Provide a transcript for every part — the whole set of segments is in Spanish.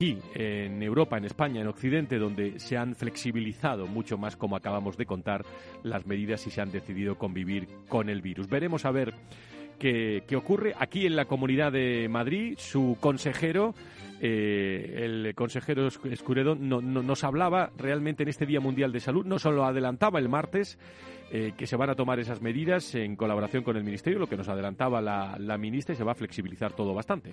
aquí en Europa, en España, en Occidente, donde se han flexibilizado mucho más, como acabamos de contar, las medidas y se han decidido convivir con el virus. Veremos a ver qué, ocurre. Aquí en la Comunidad de Madrid, su consejero, eh, el consejero Escuredo, nos hablaba realmente en este Día Mundial de Salud, no solo adelantaba el martes, eh, que se van a tomar esas medidas en colaboración con el Ministerio, lo que nos adelantaba la, la ministra, y se va a flexibilizar todo bastante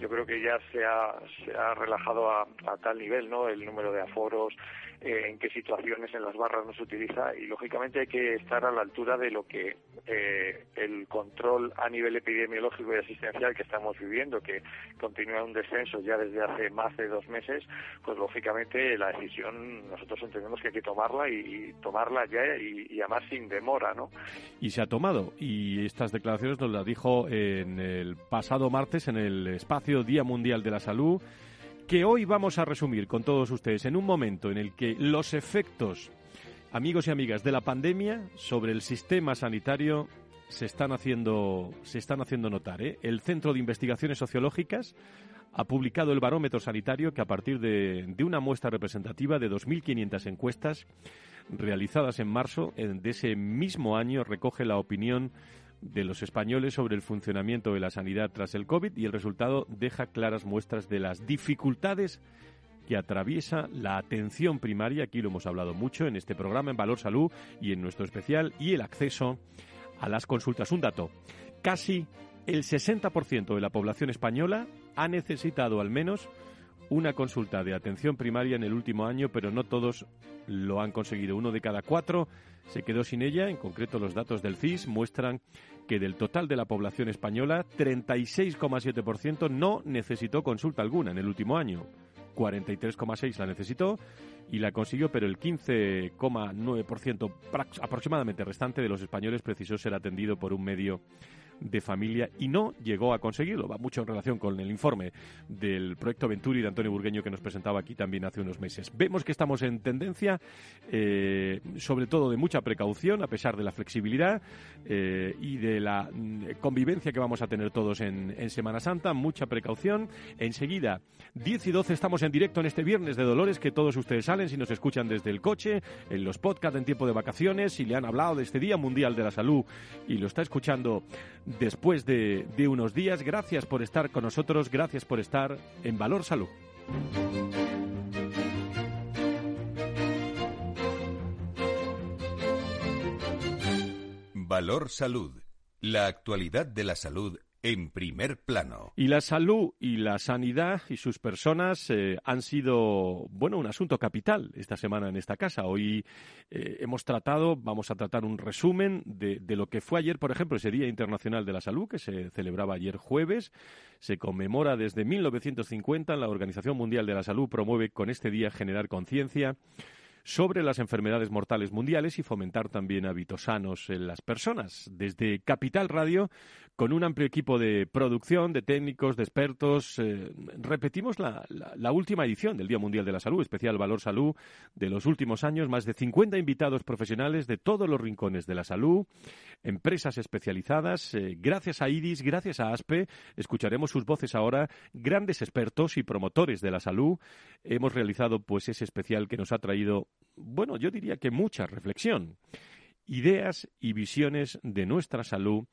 yo creo que ya se ha, se ha relajado a, a, tal nivel, ¿no? El número de aforos, eh, en qué situaciones en las barras no se utiliza y lógicamente hay que estar a la altura de lo que eh, el control a nivel epidemiológico y asistencial que estamos viviendo, que continúa un descenso ya desde hace más de dos meses, pues lógicamente la decisión nosotros entendemos que hay que tomarla y, tomarla ya y, y, además sin demora, ¿no? Y se ha tomado y estas declaraciones nos las dijo en el pasado martes en el espacio Día Mundial de la Salud que hoy vamos a resumir con todos ustedes en un momento en el que los efectos, amigos y amigas, de la pandemia sobre el sistema sanitario se están haciendo, se están haciendo notar. ¿eh? El Centro de Investigaciones Sociológicas ha publicado el barómetro sanitario que a partir de, de una muestra representativa de 2.500 encuestas realizadas en marzo de ese mismo año recoge la opinión de los españoles sobre el funcionamiento de la sanidad tras el COVID y el resultado deja claras muestras de las dificultades que atraviesa la atención primaria, aquí lo hemos hablado mucho en este programa en Valor Salud y en nuestro especial, y el acceso a las consultas. Un dato, casi el 60% de la población española ha necesitado al menos una consulta de atención primaria en el último año, pero no todos lo han conseguido. Uno de cada cuatro se quedó sin ella. En concreto, los datos del CIS muestran que del total de la población española, 36,7% no necesitó consulta alguna en el último año. 43,6 la necesitó y la consiguió, pero el 15,9% aproximadamente restante de los españoles precisó ser atendido por un medio de familia y no llegó a conseguirlo. Va mucho en relación con el informe del proyecto Venturi de Antonio Burgueño que nos presentaba aquí también hace unos meses. Vemos que estamos en tendencia, eh, sobre todo de mucha precaución, a pesar de la flexibilidad eh, y de la mm, convivencia que vamos a tener todos en, en Semana Santa. Mucha precaución. Enseguida, 10 y 12 estamos en directo en este viernes de Dolores, que todos ustedes salen si nos escuchan desde el coche, en los podcasts en tiempo de vacaciones, si le han hablado de este Día Mundial de la Salud y lo está escuchando después de, unos días. Gracias por estar con nosotros, gracias por estar en Valor Salud. Valor Salud. La actualidad de la salud en primer plano. Y la salud y la sanidad y sus personas eh, han sido, bueno, un asunto capital esta semana en esta casa. Hoy eh, hemos tratado, vamos a tratar un resumen de, de, lo que fue ayer, por ejemplo, ese Día Internacional de la Salud, que se celebraba ayer jueves. Se conmemora desde 1950. La Organización Mundial de la Salud promueve con este día generar conciencia sobre las enfermedades mortales mundiales y fomentar también hábitos sanos en las personas. Desde Capital Radio, con un amplio equipo de producción, de técnicos, de expertos, eh, repetimos la, última edición del Día Mundial de la Salud, especial Valor Salud, de los últimos años, más de 50 invitados profesionales de todos los rincones de la salud, empresas especializadas. Eh, gracias a IDIS, gracias a ASPE, escucharemos sus voces ahora, grandes expertos y promotores de la salud. Hemos realizado pues ese especial que nos ha traído bueno, yo diría que mucha reflexión, ideas y visiones de nuestra salud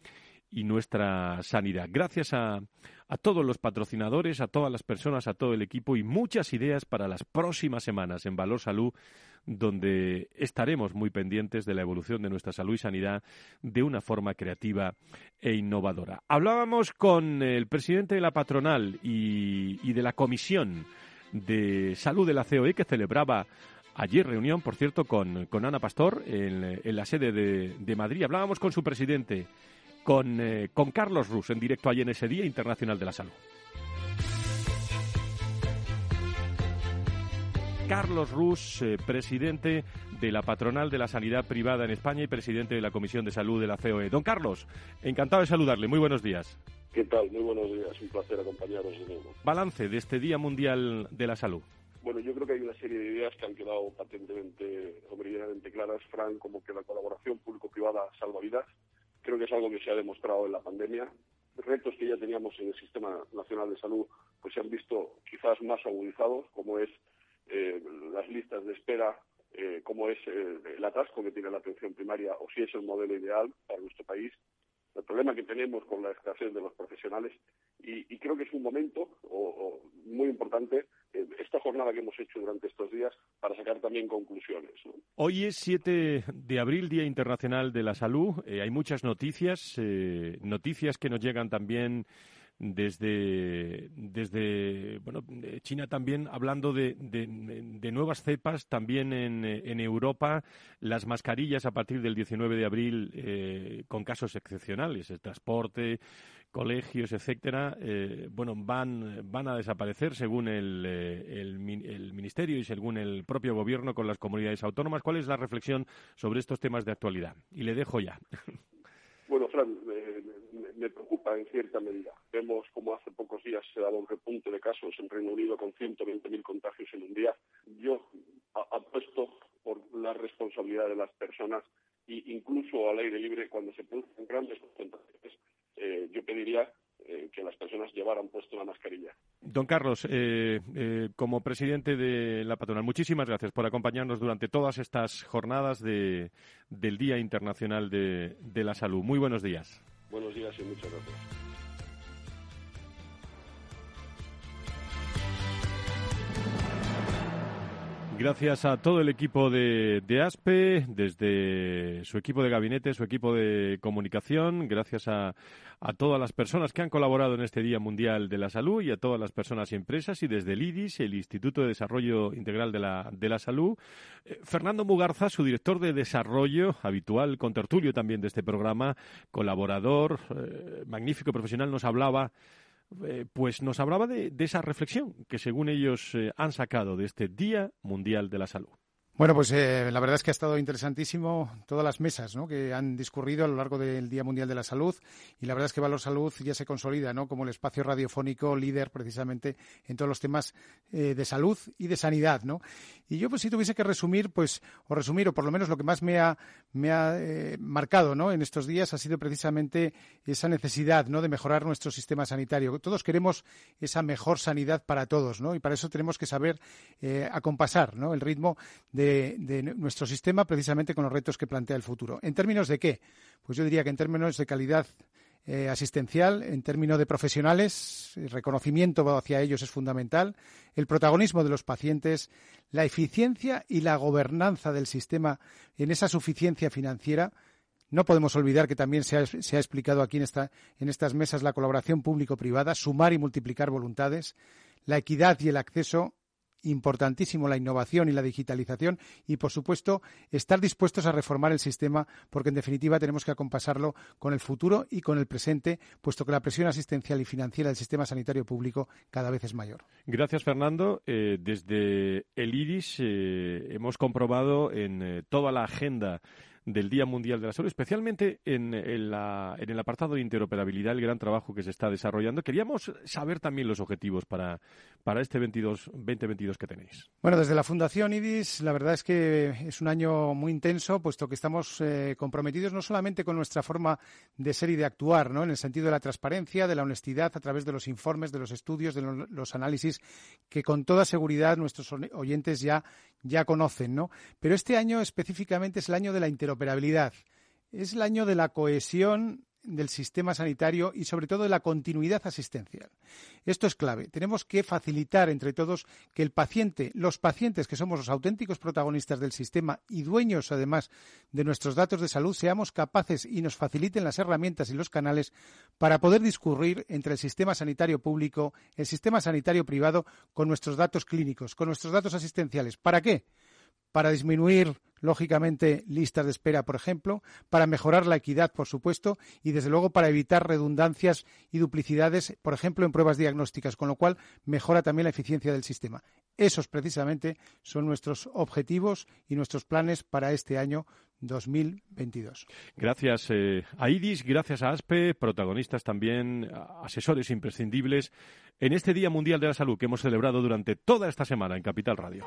y nuestra sanidad. Gracias a, a, todos los patrocinadores, a todas las personas, a todo el equipo y muchas ideas para las próximas semanas en Valor Salud, donde estaremos muy pendientes de la evolución de nuestra salud y sanidad de una forma creativa e innovadora. Hablábamos con el presidente de la patronal y, y de la comisión de salud de la COE que celebraba Ayer reunión, por cierto, con, con Ana Pastor en, en la sede de, de, Madrid. Hablábamos con su presidente, con, eh, con Carlos Rus, en directo allí en ese Día Internacional de la Salud. Carlos Rus, eh, presidente de la patronal de la sanidad privada en España y presidente de la Comisión de Salud de la COE. Don Carlos, encantado de saludarle. Muy buenos días. ¿Qué tal? Muy buenos días. Un placer acompañaros de nuevo. Balance de este Día Mundial de la Salud. Bueno, yo creo que hay una serie de ideas que han quedado patentemente o meridianamente claras, Fran, como que la colaboración público-privada salva vidas. Creo que es algo que se ha demostrado en la pandemia. Retos que ya teníamos en el Sistema Nacional de Salud pues se han visto quizás más agudizados, como es eh, las listas de espera, eh, como es eh, el atasco que tiene la atención primaria o si es el modelo ideal para nuestro país, el problema que tenemos con la escasez de los profesionales y, creo que es un momento muy importante esta jornada que hemos hecho durante estos días para sacar también conclusiones. Hoy es 7 de abril, Día Internacional de la Salud. hay muchas noticias, noticias que nos llegan también desde, desde bueno, China también hablando de, de, nuevas cepas, también en, en, Europa, las mascarillas a partir del 19 de abril eh, con casos excepcionales, el transporte, colegios, etcétera, eh, bueno, van, van a desaparecer según el, eh, el, Ministerio y según el propio Gobierno con las comunidades autónomas. ¿Cuál es la reflexión sobre estos temas de actualidad? Y le dejo ya. Bueno, Fran, me preocupa en cierta medida. Vemos como hace pocos días se daba un repunte de casos en Reino Unido con 120.000 contagios en un día. Yo apuesto por la responsabilidad de las personas e incluso al aire libre cuando se producen grandes concentraciones. Eh, yo pediría eh, que las personas llevaran puesto la mascarilla. Don Carlos, eh, eh, como presidente de la patronal, muchísimas gracias por acompañarnos durante todas estas jornadas de, del Día Internacional de, de la Salud. Muy buenos días. Buenos días y muchas gracias. Gracias a todo el equipo de, ASPE, desde su equipo de gabinete, su equipo de comunicación, gracias a, todas las personas que han colaborado en este Día Mundial de la Salud y a todas las personas y empresas, y desde el IDIS, el Instituto de Desarrollo Integral de la, de la Salud. Eh, Fernando Mugarza, su director de desarrollo, habitual, con tertulio también de este programa, colaborador, eh, magnífico profesional, nos hablaba eh, pues nos hablaba de, esa reflexión que según ellos eh, han sacado de este Día Mundial de la Salud. Bueno, pues eh, la verdad es que ha estado interesantísimo todas las mesas ¿no? que han discurrido a lo largo del Día Mundial de la Salud y la verdad es que Valor Salud ya se consolida ¿no? como el espacio radiofónico líder precisamente en todos los temas eh, de salud y de sanidad. ¿no? Y yo pues si tuviese que resumir, pues o resumir o por lo menos lo que más me ha, me ha eh, marcado ¿no? en estos días ha sido precisamente esa necesidad ¿no? de mejorar nuestro sistema sanitario. Todos queremos esa mejor sanidad para todos ¿no? y para eso tenemos que saber acompasar ¿no? el ritmo de de, nuestro sistema precisamente con los retos que plantea el futuro. ¿En términos de qué? Pues yo diría que en términos de calidad eh, asistencial, en términos de profesionales, el reconocimiento hacia ellos es fundamental, el protagonismo de los pacientes, la eficiencia y la gobernanza del sistema en esa suficiencia financiera. No podemos olvidar que también se ha, explicado aquí en, esta, en estas mesas la colaboración público-privada, sumar y multiplicar voluntades, la equidad y el acceso importantísimo la innovación y la digitalización y, por supuesto, estar dispuestos a reformar el sistema porque, en definitiva, tenemos que acompasarlo con el futuro y con el presente, puesto que la presión asistencial y financiera del sistema sanitario público cada vez es mayor. Gracias, Fernando. Eh, desde el IRIS eh, hemos comprobado en eh, toda la agenda del Día Mundial de la Salud, especialmente en, el apartado de interoperabilidad, el gran trabajo que se está desarrollando. Queríamos saber también los objetivos para, para este 22, 2022 que tenéis. Bueno, desde la Fundación IDIS, la verdad es que es un año muy intenso, puesto que estamos eh, comprometidos no solamente con nuestra forma de ser y de actuar, ¿no? en el sentido de la transparencia, de la honestidad, a través de los informes, de los estudios, de los análisis, que con toda seguridad nuestros oyentes ya, ya conocen. ¿no? Pero este año específicamente es el año de la interoperabilidad. Es el año de la cohesión del sistema sanitario y sobre todo de la continuidad asistencial. Esto es clave. Tenemos que facilitar entre todos que el paciente, los pacientes que somos los auténticos protagonistas del sistema y dueños además de nuestros datos de salud, seamos capaces y nos faciliten las herramientas y los canales para poder discurrir entre el sistema sanitario público, el sistema sanitario privado con nuestros datos clínicos, con nuestros datos asistenciales. ¿Para qué? Para disminuir, lógicamente, listas de espera, por ejemplo, para mejorar la equidad, por supuesto, y desde luego para evitar redundancias y duplicidades, por ejemplo, en pruebas diagnósticas, con lo cual mejora también la eficiencia del sistema. Esos precisamente son nuestros objetivos y nuestros planes para este año 2022. Gracias eh, a IDIS, gracias a ASPE, protagonistas también, asesores imprescindibles en este Día Mundial de la Salud que hemos celebrado durante toda esta semana en Capital Radio.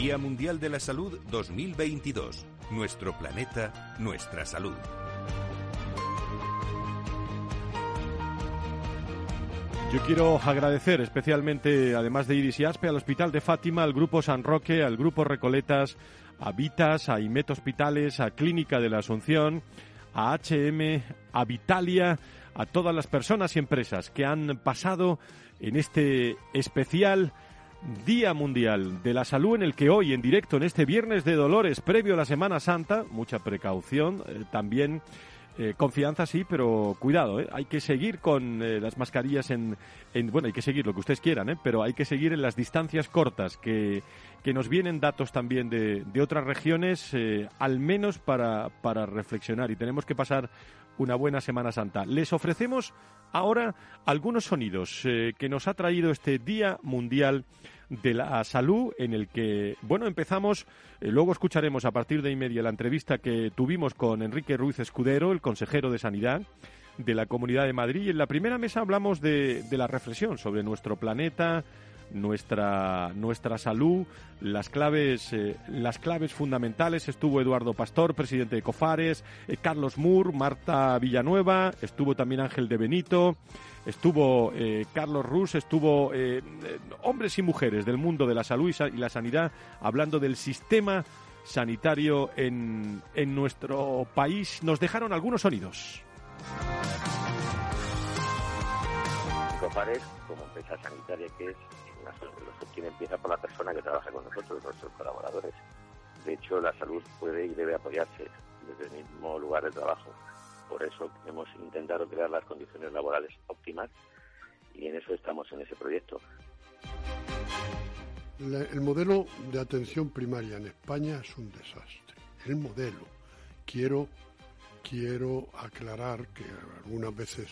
Día Mundial de la Salud 2022. Nuestro planeta, nuestra salud. Yo quiero agradecer especialmente, además de Iris y Aspe, al Hospital de Fátima, al Grupo San Roque, al Grupo Recoletas, a Vitas, a IMET Hospitales, a Clínica de la Asunción, a HM, a Vitalia, a todas las personas y empresas que han pasado en este especial Día Mundial de la Salud en el que hoy en directo en este Viernes de Dolores previo a la Semana Santa, mucha precaución, eh, también eh, confianza sí, pero cuidado, ¿eh? hay que seguir con las mascarillas en, en, bueno, hay que seguir lo que ustedes quieran, pero hay que seguir en las distancias cortas, que, que nos vienen datos también de, de otras regiones, al menos para, para reflexionar y tenemos que pasar una buena Semana Santa. Les ofrecemos ahora algunos sonidos eh, que nos ha traído este Día Mundial de la Salud, en el que, bueno, empezamos, eh, luego escucharemos a partir de y media la entrevista que tuvimos con Enrique Ruiz Escudero, el consejero de Sanidad de la Comunidad de Madrid, y en la primera mesa hablamos de, de la reflexión sobre nuestro planeta, nuestra, nuestra salud, las claves, eh, las claves fundamentales. Estuvo Eduardo Pastor, presidente de Cofares, eh, Carlos Moore, Marta Villanueva, estuvo también Ángel de Benito, estuvo eh, Carlos Rus, estuvo hombres y mujeres del mundo de la salud y, y la sanidad hablando del sistema sanitario en, en nuestro país. Nos dejaron algunos sonidos. Cofares, como empresa sanitaria que es, solución empieza por la persona que trabaja con nosotros, nuestros colaboradores. De hecho, la salud puede y debe apoyarse desde el mismo lugar de trabajo. Por eso hemos intentado crear las condiciones laborales óptimas y en eso estamos en ese proyecto. El modelo de atención primaria en España es un desastre. El modelo. Quiero, quiero aclarar que algunas veces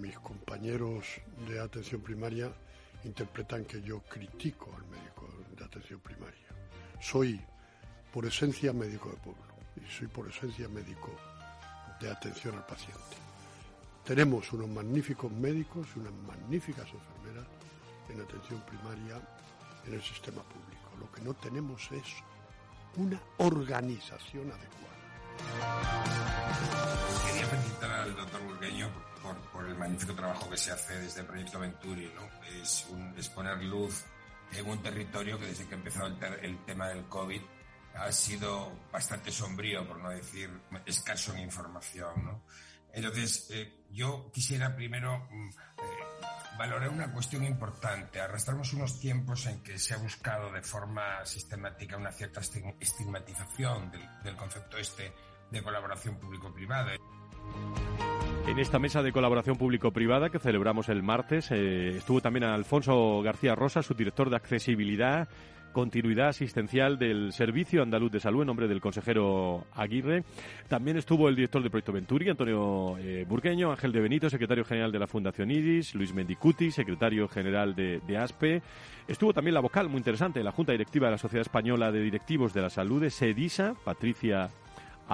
mis compañeros de atención primaria interpretan que yo critico al médico de atención primaria. Soy por esencia médico de pueblo y soy por esencia médico de atención al paciente. Tenemos unos magníficos médicos y unas magníficas enfermeras en atención primaria en el sistema público. Lo que no tenemos es una organización adecuada. Quería felicitar al doctor Burgueño por, por el magnífico trabajo que se hace desde el Proyecto Venturi. ¿no? Es, un- es poner luz en un territorio que desde que empezó el, ter- el tema del COVID ha sido bastante sombrío, por no decir escaso en información. ¿no? Entonces, eh, yo quisiera primero eh, valorar una cuestión importante. Arrastramos unos tiempos en que se ha buscado de forma sistemática una cierta estig- estigmatización del, del concepto este de colaboración público-privada. En esta mesa de colaboración público-privada que celebramos el martes eh, estuvo también Alfonso García Rosa, su director de accesibilidad, continuidad asistencial del Servicio Andaluz de Salud en nombre del consejero Aguirre. También estuvo el director del proyecto Venturi, Antonio eh, Burgueño, Ángel de Benito, secretario general de la Fundación IDIS, Luis Mendicuti, secretario general de, de ASPE. Estuvo también la vocal, muy interesante, la Junta Directiva de la Sociedad Española de Directivos de la Salud, de SEDISA, Patricia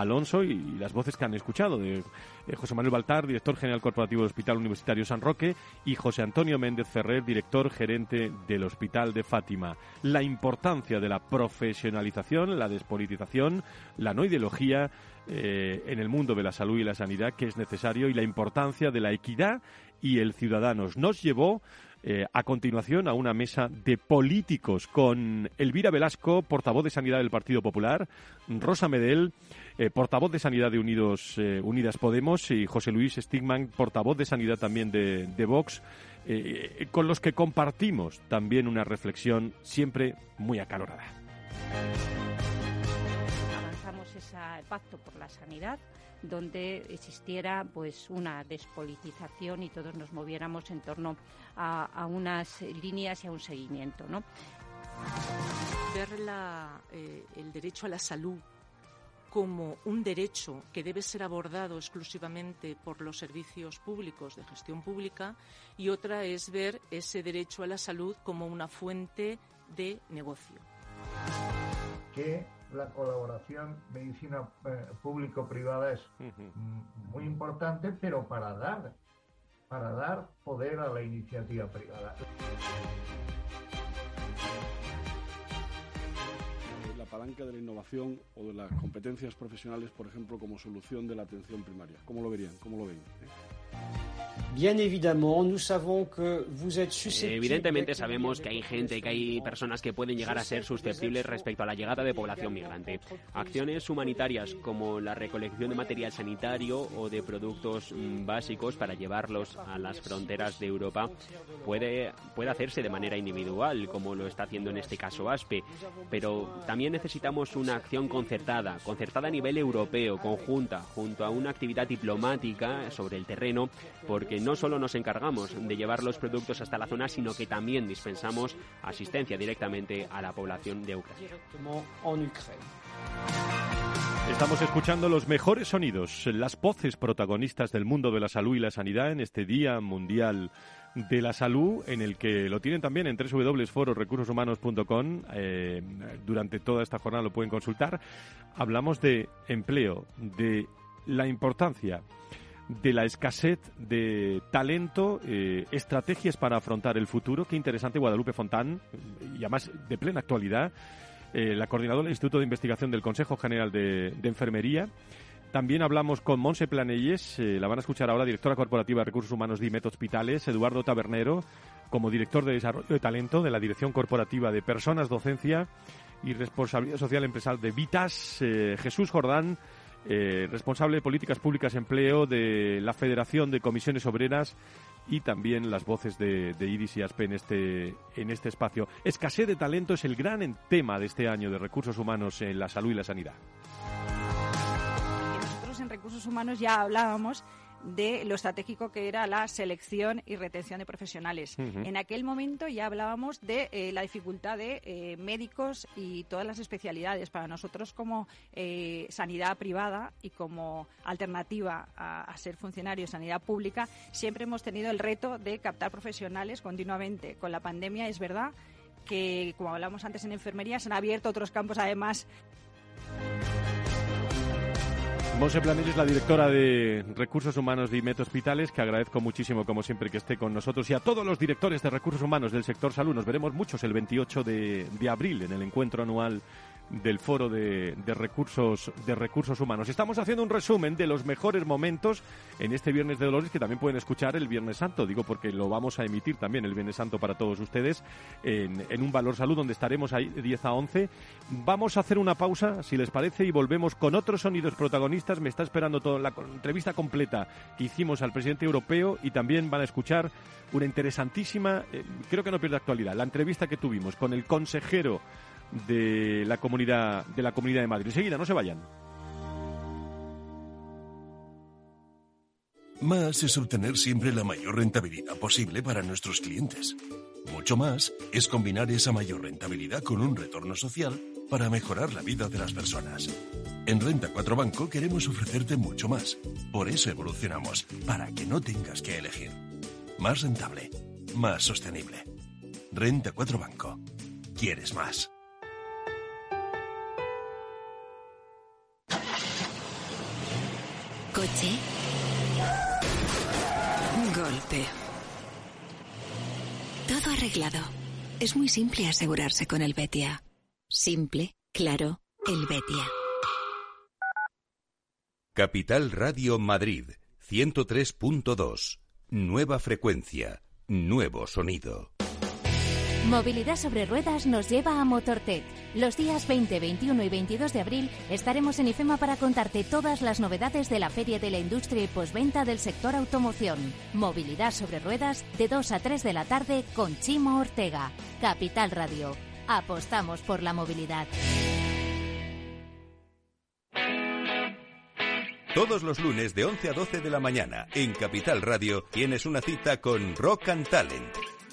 Alonso y, las voces que han escuchado de eh, José Manuel Baltar, director general corporativo del Hospital Universitario San Roque, y José Antonio Méndez Ferrer, director gerente del Hospital de Fátima. La importancia de la profesionalización, la despolitización, la no ideología eh, en el mundo de la salud y la sanidad que es necesario y la importancia de la equidad y el ciudadanos. Nos llevó eh, a continuación a una mesa de políticos con Elvira Velasco, portavoz de Sanidad del Partido Popular, Rosa Medel, eh, portavoz de Sanidad de Unidos, eh, Unidas Podemos y José Luis Stigman, portavoz de Sanidad también de, de Vox, eh, con los que compartimos también una reflexión siempre muy acalorada. avanzamos ese pacto por la sanidad donde existiera pues una despolitización y todos nos moviéramos en torno a, a unas líneas y a un seguimiento ¿no? ver la, eh, el derecho a la salud como un derecho que debe ser abordado exclusivamente por los servicios públicos de gestión pública y otra es ver ese derecho a la salud como una fuente de negocio. que la colaboración medicina eh, público-privada es muy importante, pero para dar, para dar poder a la iniciativa privada. la palanca de la innovación o de las competencias profesionales, por ejemplo, como solución de la atención primaria. ¿Cómo lo verían? ¿Cómo lo ven? ¿Eh? Evidentemente sabemos que hay gente, que hay personas que pueden llegar a ser susceptibles respecto a la llegada de población migrante. Acciones humanitarias como la recolección de material sanitario o de productos mm, básicos para llevarlos a las fronteras de Europa puede, puede hacerse de manera individual, como lo está haciendo en este caso ASPE, pero también necesitamos una acción concertada, concertada a nivel europeo, conjunta, junto a una actividad diplomática sobre el terreno, porque no solo nos encargamos de llevar los productos hasta la zona, sino que también dispensamos asistencia directamente a la población de Ucrania. Estamos escuchando los mejores sonidos, las voces protagonistas del mundo de la salud y la sanidad en este Día Mundial de la Salud, en el que lo tienen también en www.fororecursoshumanos.com. Eh, durante toda esta jornada lo pueden consultar. Hablamos de empleo, de la importancia de la escasez de talento, eh, estrategias para afrontar el futuro. Qué interesante, Guadalupe Fontán, y además de plena actualidad, eh, la coordinadora del Instituto de Investigación del Consejo General de, Enfermería. También hablamos con Monse Planelles, eh, la van a escuchar ahora, directora corporativa de Recursos Humanos de IMET Hospitales, Eduardo Tabernero, como director de Desarrollo de Talento de la Dirección Corporativa de Personas, Docencia y Responsabilidad Social Empresarial de Vitas, Jesús Jordán, eh, responsable de políticas públicas empleo de la Federación de Comisiones Obreras y también las voces de, de IDIS y ASPE en este, en este espacio. Escasez de talento es el gran tema de este año de recursos humanos en la salud y la sanidad. nosotros en recursos humanos ya hablábamos de lo estratégico que era la selección y retención de profesionales. En aquel momento ya hablábamos de eh, la dificultad de eh, médicos y todas las especialidades. Para nosotros como eh, sanidad privada y como alternativa a, ser funcionario de sanidad pública, siempre hemos tenido el reto de captar profesionales continuamente. Con la pandemia es verdad que, como hablamos antes en enfermería, se han abierto otros campos además. Monse es la directora de Recursos Humanos de IMET Hospitales, que agradezco muchísimo, como siempre, que esté con nosotros. Y a todos los directores de Recursos Humanos del sector salud, nos veremos muchos el 28 de, de abril en el encuentro anual del Foro de, recursos, de Recursos Humanos. Estamos haciendo un resumen de los mejores momentos en este Viernes de Dolores que también pueden escuchar el Viernes Santo, digo porque lo vamos a emitir también el Viernes Santo para todos ustedes en, en un Valor Salud donde estaremos ahí de 10 a 11. Vamos a hacer una pausa, si les parece, y volvemos con otros sonidos protagonistas. Me está esperando toda la entrevista completa que hicimos al presidente europeo y también van a escuchar una interesantísima, eh, creo que no pierde actualidad, la entrevista que tuvimos con el consejero de la comunidad de la comunidad de Madrid. Enseguida, no se vayan. Más es obtener siempre la mayor rentabilidad posible para nuestros clientes. Mucho más es combinar esa mayor rentabilidad con un retorno social para mejorar la vida de las personas. En Renta 4 Banco queremos ofrecerte mucho más. Por eso evolucionamos, para que no tengas que elegir. Más rentable, más sostenible. Renta 4 Banco. ¿Quieres más? Coche. Golpe. Todo arreglado. Es muy simple asegurarse con el Betia. Simple, claro, el Betia. Capital Radio Madrid, 103.2. Nueva frecuencia, nuevo sonido. Movilidad sobre ruedas nos lleva a Motortech. Los días 20, 21 y 22 de abril estaremos en IFEMA para contarte todas las novedades de la Feria de la Industria y Posventa del sector automoción. Movilidad sobre ruedas de 2 a 3 de la tarde con Chimo Ortega. Capital Radio. Apostamos por la movilidad. Todos los lunes de 11 a 12 de la mañana en Capital Radio tienes una cita con Rock and Talent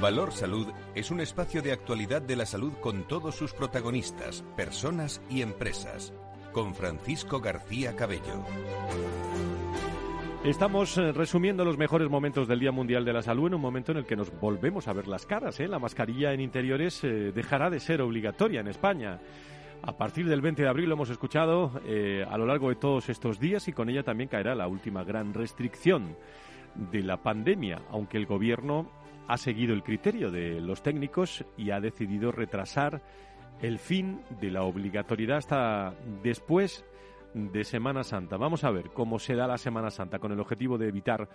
Valor Salud es un espacio de actualidad de la salud con todos sus protagonistas, personas y empresas. Con Francisco García Cabello. Estamos eh, resumiendo los mejores momentos del Día Mundial de la Salud en un momento en el que nos volvemos a ver las caras. ¿eh? La mascarilla en interiores eh, dejará de ser obligatoria en España. A partir del 20 de abril lo hemos escuchado eh, a lo largo de todos estos días y con ella también caerá la última gran restricción de la pandemia, aunque el Gobierno ha seguido el criterio de los técnicos y ha decidido retrasar el fin de la obligatoriedad hasta después de Semana Santa. Vamos a ver cómo se da la Semana Santa con el objetivo de evitar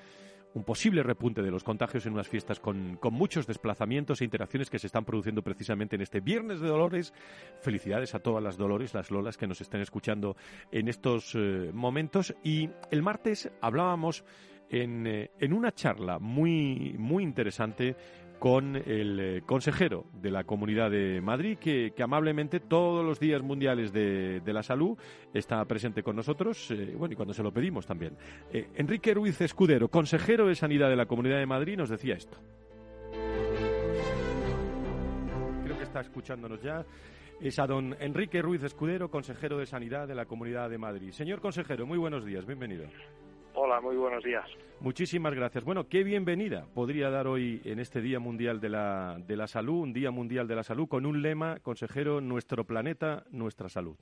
un posible repunte de los contagios en unas fiestas con, muchos desplazamientos e interacciones que se están produciendo precisamente en este Viernes de Dolores. Felicidades a todas las Dolores, las Lolas que nos estén escuchando en estos eh, momentos. Y el martes hablábamos en, eh, en una charla muy, muy interesante con el eh, consejero de la Comunidad de Madrid, que, amablemente todos los días mundiales de, la salud está presente con nosotros, eh, bueno, y cuando se lo pedimos también. Enrique Ruiz Escudero, consejero de Sanidad de la Comunidad de Madrid, nos decía esto. Creo que está escuchándonos ya. Es a don Enrique Ruiz Escudero, consejero de Sanidad de la Comunidad de Madrid. Señor consejero, muy buenos días, bienvenido. Hola, muy buenos días. Muchísimas gracias. Bueno, qué bienvenida podría dar hoy en este Día Mundial de la, de la Salud, un Día Mundial de la Salud con un lema, consejero, nuestro planeta, nuestra salud.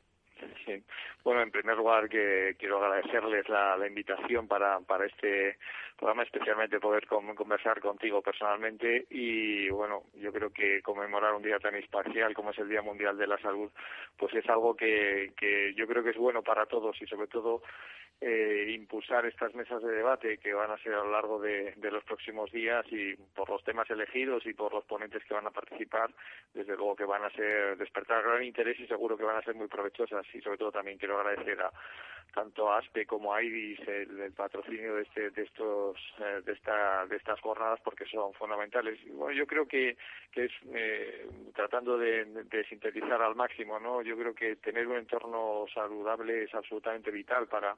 Sí. Bueno, en primer lugar que quiero agradecerles la, invitación para, para este programa, especialmente poder conversar contigo personalmente y bueno, yo creo que conmemorar un día tan espacial como es el Día Mundial de la Salud, pues es algo que, que yo creo que es bueno para todos y sobre todo eh, impulsar estas mesas de debate que van a ser a lo largo de, los próximos días y por los temas elegidos y por los ponentes que van a participar, desde luego que van a ser despertar gran interés y seguro que van a ser muy provechosas. Y sobre todo también quiero agradecer a tanto ASPE como a IDIS el, patrocinio de este de estos eh, de esta de estas jornadas porque son fundamentales bueno yo creo que que es eh, tratando de, de, sintetizar al máximo no yo creo que tener un entorno saludable es absolutamente vital para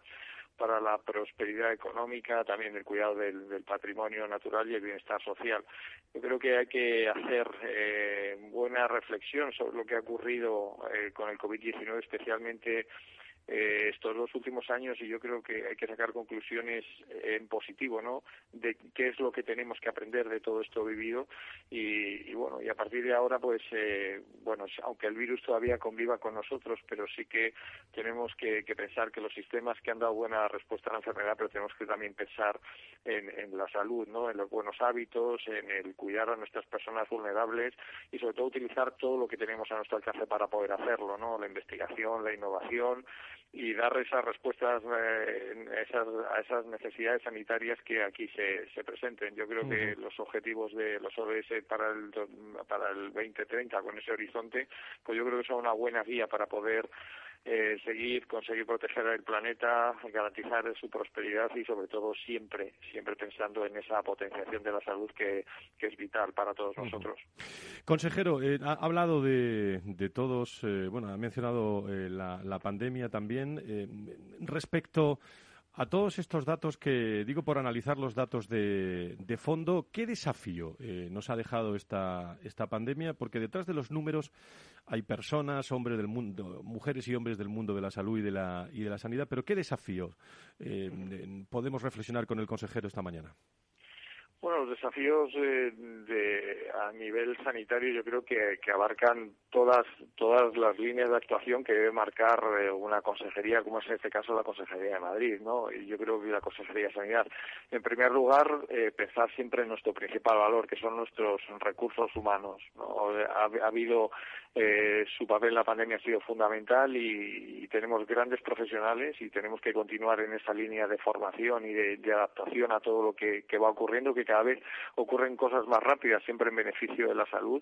para la prosperidad económica, también el cuidado del, patrimonio natural y el bienestar social. Yo creo que hay que hacer eh, buena reflexión sobre lo que ha ocurrido eh, con el COVID-19, especialmente eh, estos dos últimos años y yo creo que hay que sacar conclusiones en positivo, ¿no? De qué es lo que tenemos que aprender de todo esto vivido y, bueno, y a partir de ahora, pues, eh, bueno, aunque el virus todavía conviva con nosotros, pero sí que tenemos que, pensar que los sistemas que han dado buena respuesta a la enfermedad, pero tenemos que también pensar en, en la salud, ¿no? En los buenos hábitos, en el cuidar a nuestras personas vulnerables y sobre todo utilizar todo lo que tenemos a nuestro alcance para poder hacerlo, ¿no? La investigación, la innovación, y dar esas respuestas eh, esas, a esas necesidades sanitarias que aquí se, se presenten. Yo creo que los objetivos de los ODS para el, para el 2030 con ese horizonte, pues yo creo que son una buena guía para poder eh, seguir, conseguir proteger el planeta, garantizar su prosperidad y sobre todo siempre, siempre pensando en esa potenciación de la salud que, es vital para todos nosotros. Consejero, eh, ha hablado de, de todos, eh, bueno, ha mencionado la, la, pandemia también. respecto a todos estos datos que, digo por analizar los datos de, de fondo, ¿qué desafío eh, nos ha dejado esta, esta pandemia? Porque detrás de los números hay personas, hombres del mundo, mujeres y hombres del mundo de la salud y de la, y de la sanidad, pero ¿qué desafío eh, podemos reflexionar con el consejero esta mañana? Bueno, los desafíos eh, de, a nivel sanitario yo creo que, que, abarcan todas todas las líneas de actuación que debe marcar eh, una consejería, como es en este caso la Consejería de Madrid, ¿no? Y yo creo que la Consejería de Sanidad. En primer lugar, eh, pensar siempre en nuestro principal valor, que son nuestros recursos humanos. ¿no? Ha, habido eh, su papel en la pandemia ha sido fundamental y, tenemos grandes profesionales y tenemos que continuar en esa línea de formación y de, adaptación a todo lo que, que va ocurriendo, que cada vez ocurren cosas más rápidas, siempre en beneficio de la salud.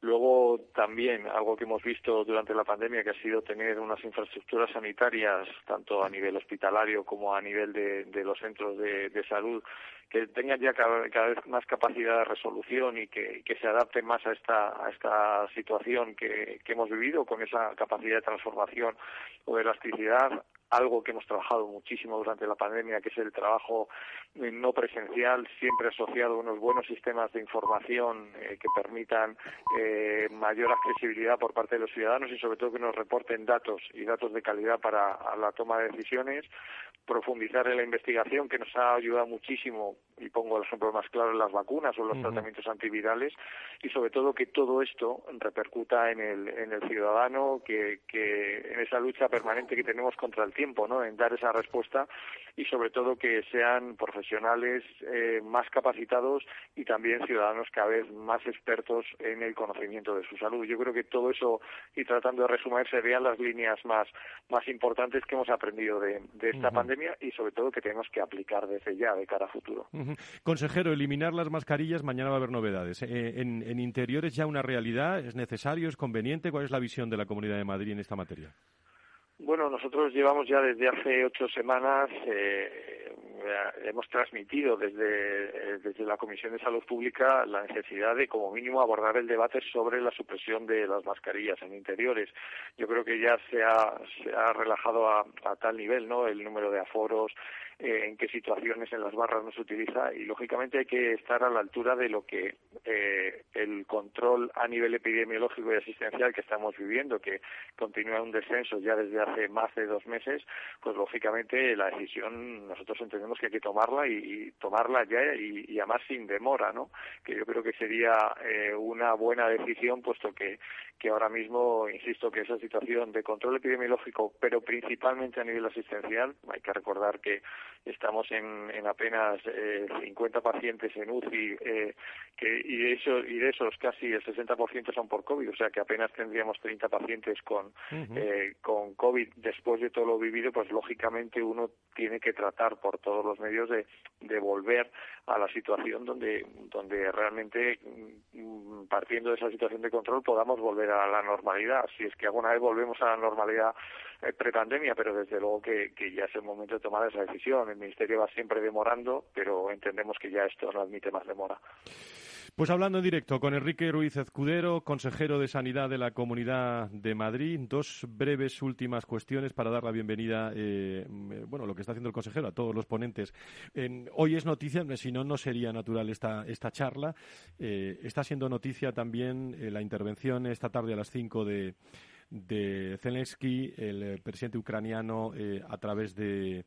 Luego también algo que hemos visto durante la pandemia que ha sido tener unas infraestructuras sanitarias tanto a nivel hospitalario como a nivel de, los centros de, salud que tengan ya cada, vez más capacidad de resolución y que, se adapten más a esta, a esta situación que, que hemos vivido con esa capacidad de transformación o de elasticidad algo que hemos trabajado muchísimo durante la pandemia, que es el trabajo no presencial, siempre asociado a unos buenos sistemas de información eh, que permitan eh, mayor accesibilidad por parte de los ciudadanos y sobre todo que nos reporten datos y datos de calidad para la toma de decisiones, profundizar en la investigación que nos ha ayudado muchísimo, y pongo el ejemplo más claro en las vacunas o los tratamientos antivirales, y sobre todo que todo esto repercuta en el, en el ciudadano, que, que en esa lucha permanente que tenemos contra el tiempo, ¿no? en dar esa respuesta y sobre todo que sean profesionales eh, más capacitados y también ciudadanos cada vez más expertos en el conocimiento de su salud. Yo creo que todo eso, y tratando de resumir, serían las líneas más, más importantes que hemos aprendido de, esta pandemia y sobre todo que tenemos que aplicar desde ya de cara a futuro. Consejero, eliminar las mascarillas, mañana va a haber novedades. Eh, en, en interiores ya una realidad, ¿es necesario, es conveniente? ¿Cuál es la visión de la Comunidad de Madrid en esta materia? Bueno, nosotros llevamos ya desde hace ocho semanas, eh, hemos transmitido desde, eh, desde la Comisión de Salud Pública la necesidad de, como mínimo, abordar el debate sobre la supresión de las mascarillas en interiores. Yo creo que ya se ha, se ha relajado a, a tal nivel, ¿no? El número de aforos, eh, en qué situaciones en las barras no se utiliza y lógicamente hay que estar a la altura de lo que eh, el control a nivel epidemiológico y asistencial que estamos viviendo, que continúa un descenso ya desde hace más de dos meses, pues lógicamente la decisión nosotros entendemos que hay que tomarla y, tomarla ya y, además sin demora, ¿no? Que yo creo que sería eh, una buena decisión puesto que que ahora mismo, insisto, que esa situación de control epidemiológico, pero principalmente a nivel asistencial, hay que recordar que estamos en, en apenas eh, 50 pacientes en UCI eh, que, y, de eso, y de esos casi el 60% son por COVID, o sea que apenas tendríamos 30 pacientes con, eh, con COVID. Después de todo lo vivido, pues lógicamente uno tiene que tratar por todos los medios de, de volver a la situación donde, donde realmente, mm, partiendo de esa situación de control, podamos volver a la normalidad. Si es que alguna vez volvemos a la normalidad eh, prepandemia, pero desde luego que, que, ya es el momento de tomar esa decisión. El Ministerio va siempre demorando, pero entendemos que ya esto no admite más demora. Pues hablando en directo con Enrique Ruiz Ezcudero, consejero de Sanidad de la Comunidad de Madrid, dos breves últimas cuestiones para dar la bienvenida, eh, bueno, lo que está haciendo el consejero a todos los ponentes. hoy es noticia, si no, no sería natural esta, esta charla. Eh, está siendo noticia también eh, la intervención esta tarde a las cinco de, de Zelensky, el presidente ucraniano, a través de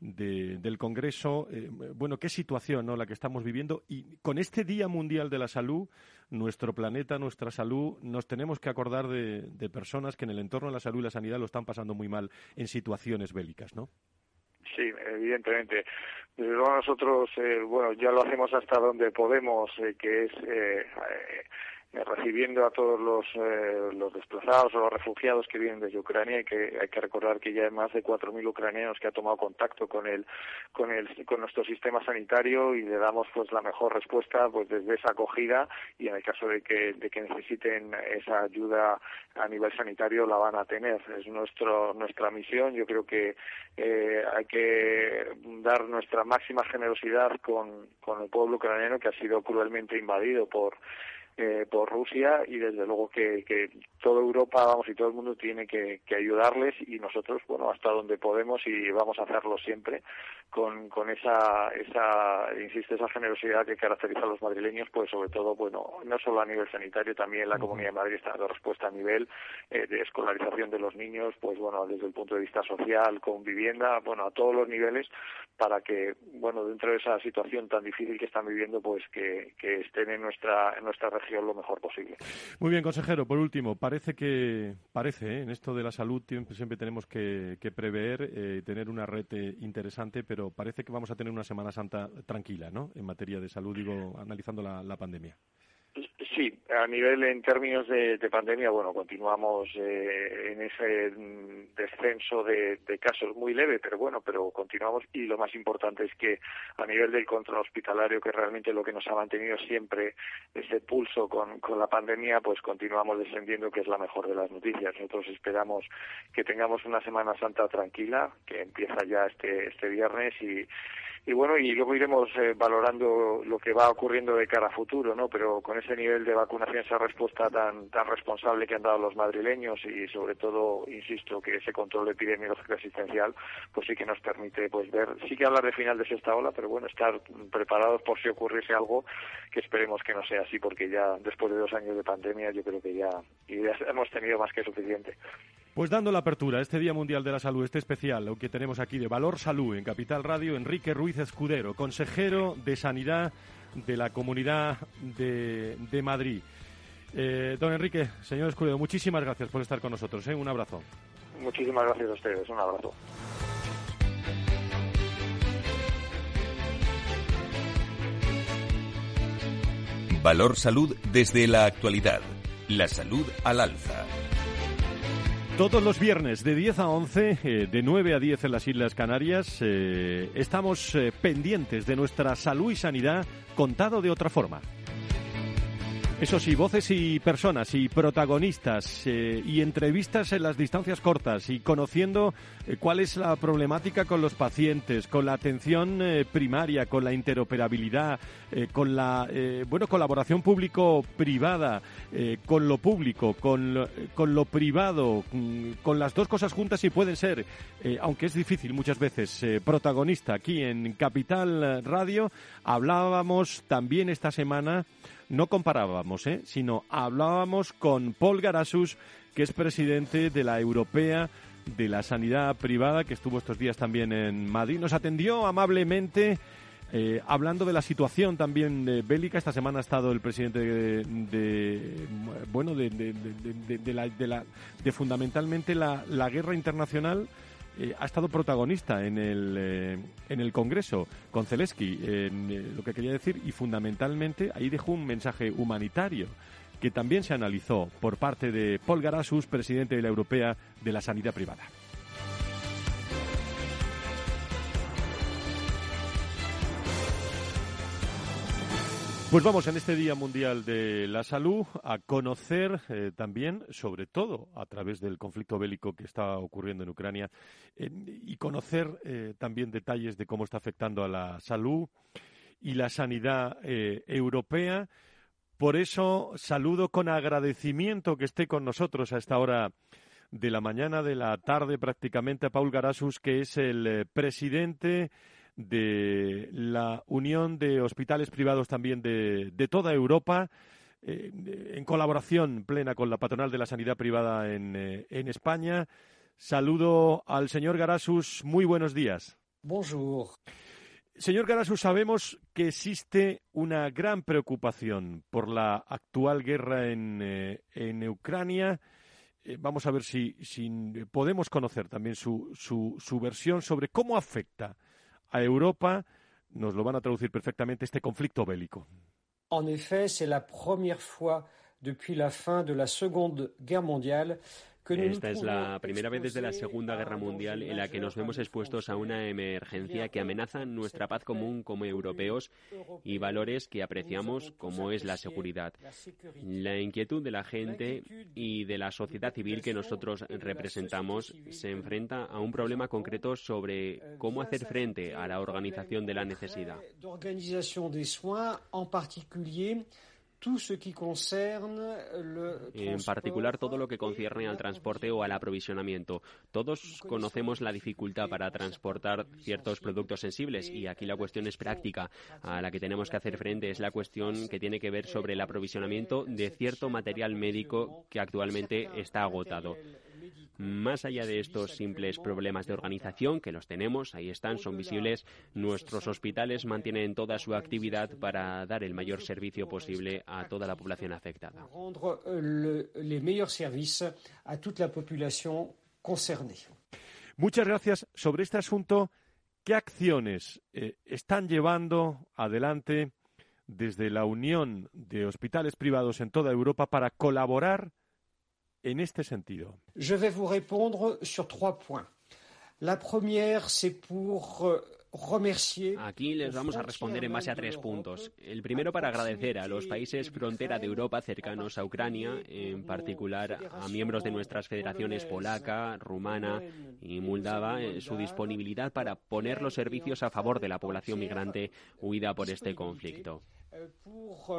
del Congreso. Eh, bueno, qué situación ¿no? la que estamos viviendo. Y con este Día Mundial de la Salud, nuestro planeta, nuestra salud, nos tenemos que acordar de, personas que en el entorno de la salud y la sanidad lo están pasando muy mal en situaciones bélicas, ¿no? Sí, evidentemente. Desde luego nosotros, eh, bueno, ya lo hacemos hasta donde podemos, eh, que es eh, recibiendo a todos los, eh, los desplazados o los refugiados que vienen desde Ucrania y que hay que recordar que ya hay más de 4.000 ucranianos que han tomado contacto con el, con el, con nuestro sistema sanitario y le damos pues la mejor respuesta pues desde esa acogida y en el caso de que, de que necesiten esa ayuda a nivel sanitario la van a tener. Es nuestro, nuestra misión. Yo creo que eh, hay que dar nuestra máxima generosidad con, con el pueblo ucraniano que ha sido cruelmente invadido por eh, por Rusia y desde luego que, que toda Europa vamos y todo el mundo tiene que, que, ayudarles y nosotros bueno hasta donde podemos y vamos a hacerlo siempre con, con esa esa insisto esa generosidad que caracteriza a los madrileños pues sobre todo bueno no solo a nivel sanitario también la Comunidad de Madrid está dando respuesta a nivel eh, de escolarización de los niños pues bueno desde el punto de vista social con vivienda bueno a todos los niveles para que bueno dentro de esa situación tan difícil que están viviendo pues que, que estén en nuestra en nuestra región lo mejor posible. Muy bien, consejero. Por último, parece que, parece, ¿eh? en esto de la salud siempre, tenemos que, prever, eh, tener una red eh, interesante, pero parece que vamos a tener una Semana Santa tranquila, ¿no? En materia de salud, digo, analizando la pandemia. Sí, a nivel en términos de, pandemia, bueno, continuamos eh, en ese mm, descenso de, casos muy leve, pero bueno, pero continuamos y lo más importante es que a nivel del control hospitalario, que realmente lo que nos ha mantenido siempre ese pulso con, con la pandemia, pues continuamos descendiendo, que es la mejor de las noticias. Nosotros esperamos que tengamos una Semana Santa tranquila, que empieza ya este, este viernes y y bueno y luego iremos eh, valorando lo que va ocurriendo de cara a futuro no pero con ese nivel de vacunación, esa respuesta tan, tan responsable que han dado los madrileños y sobre todo, insisto, que ese control epidemiológico existencial, pues sí que nos permite pues ver, sí que hablar de final de esta ola, pero bueno, estar preparados por si ocurriese algo que esperemos que no sea así, porque ya después de dos años de pandemia yo creo que ya, ya hemos tenido más que suficiente. Pues dando la apertura este Día Mundial de la Salud, este especial, lo que tenemos aquí de Valor Salud en Capital Radio, Enrique Ruiz Escudero, consejero de Sanidad de la Comunidad de, de Madrid. Eh, don Enrique, señor Escudero, muchísimas gracias por estar con nosotros. ¿eh? Un abrazo. Muchísimas gracias a ustedes. Un abrazo. Valor Salud desde la actualidad. La salud al alza. Todos los viernes de 10 a 11, eh, de 9 a 10 en las Islas Canarias, eh, estamos eh, pendientes de nuestra salud y sanidad contado de otra forma. Eso sí, voces y personas y protagonistas eh, y entrevistas en las distancias cortas y conociendo eh, cuál es la problemática con los pacientes, con la atención eh, primaria, con la interoperabilidad, con la bueno colaboración público-privada, con lo público, con lo, con lo privado, mm, con las dos cosas juntas y pueden ser, aunque es difícil muchas veces, protagonista aquí en Capital Radio. Hablábamos también esta semana no comparábamos, ¿eh? sino hablábamos con Paul Garasus, que es presidente de la Europea de la Sanidad Privada, que estuvo estos días también en Madrid. Nos atendió amablemente. Eh, hablando de la situación también eh, bélica, esta semana ha estado el presidente de, bueno de, de, de, fundamentalmente la guerra internacional eh, ha estado protagonista en el, eh, en el Congreso con Zelensky, en eh, lo que quería decir, y fundamentalmente ahí dejó un mensaje humanitario que también se analizó por parte de Paul Garasus, presidente de la Europea de la Sanidad Privada. Pues vamos en este Día Mundial de la Salud a conocer eh, también, sobre todo a través del conflicto bélico que está ocurriendo en Ucrania, y conocer eh, también detalles de cómo está afectando a la salud y la sanidad eh, europea. Por eso saludo con agradecimiento que esté con nosotros a esta hora de la mañana, de la tarde prácticamente, a Paul Garasus, que es el presidente de la Unión de Hospitales Privados también de, toda Europa, eh, en colaboración plena con la patronal de la sanidad privada en, eh, en España. Saludo al señor Garasus. Muy buenos días. Bonjour. Señor Garasus, sabemos que existe una gran preocupación por la actual guerra en, eh, en Ucrania. vamos a ver si, si, podemos conocer también su, su, su versión sobre cómo afecta a Europa, nos lo van a traducir perfectamente, este conflicto bélico. En effet, c'est la première fois depuis la fin de la Seconde Guerre mondiale esta es la primera vez desde la Segunda Guerra Mundial en la que nos vemos expuestos a una emergencia que amenaza nuestra paz común como europeos y valores que apreciamos como es la seguridad. La inquietud de la gente y de la sociedad civil que nosotros representamos se enfrenta a un problema concreto sobre cómo hacer frente a la organización de la necesidad. En particular, todo lo que concierne al transporte o al aprovisionamiento. Todos conocemos la dificultad para transportar ciertos productos sensibles y aquí la cuestión es práctica. A la que tenemos que hacer frente es la cuestión que tiene que ver sobre el aprovisionamiento de cierto material médico que actualmente está agotado. Más allá de estos simples problemas de organización, que los tenemos, ahí están, son visibles, nuestros hospitales mantienen toda su actividad para dar el mayor servicio posible a toda la población afectada. Muchas gracias. Sobre este asunto, ¿qué acciones eh, están llevando adelante desde la Unión de Hospitales Privados en toda Europa para colaborar en este sentido? Je vais vous répondre sur trois points. La première, c'est pour euh, Aquí les vamos a responder en base a tres puntos. El primero para agradecer a los países frontera de Europa cercanos a Ucrania, en particular a miembros de nuestras federaciones polaca, rumana y moldava, eh, su disponibilidad para poner los servicios a favor de la población migrante huida por este conflicto. Pour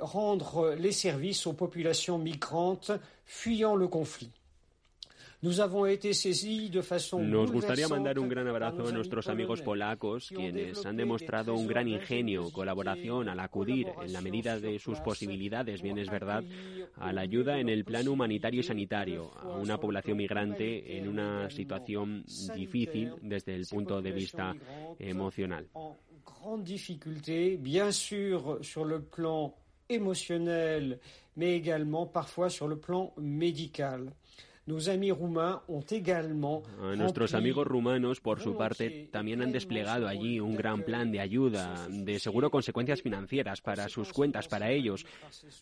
rendre les services aux populations migrantes fuyant le conflit. Nos gustaría mandar un gran abrazo a nuestros amigos polacos, quienes han demostrado un gran ingenio, colaboración al acudir, en la medida de sus posibilidades, bien es verdad, a la ayuda en el plano humanitario y sanitario a una población migrante en una situación difícil desde el punto de vista emocional. Grande difficulté, bien sûr, sur le plan émotionnel, mais également parfois sur le plan médical. Nuestros amigos rumanos, por su parte, también han desplegado allí un gran plan de ayuda, de seguro consecuencias financieras para sus cuentas, para ellos,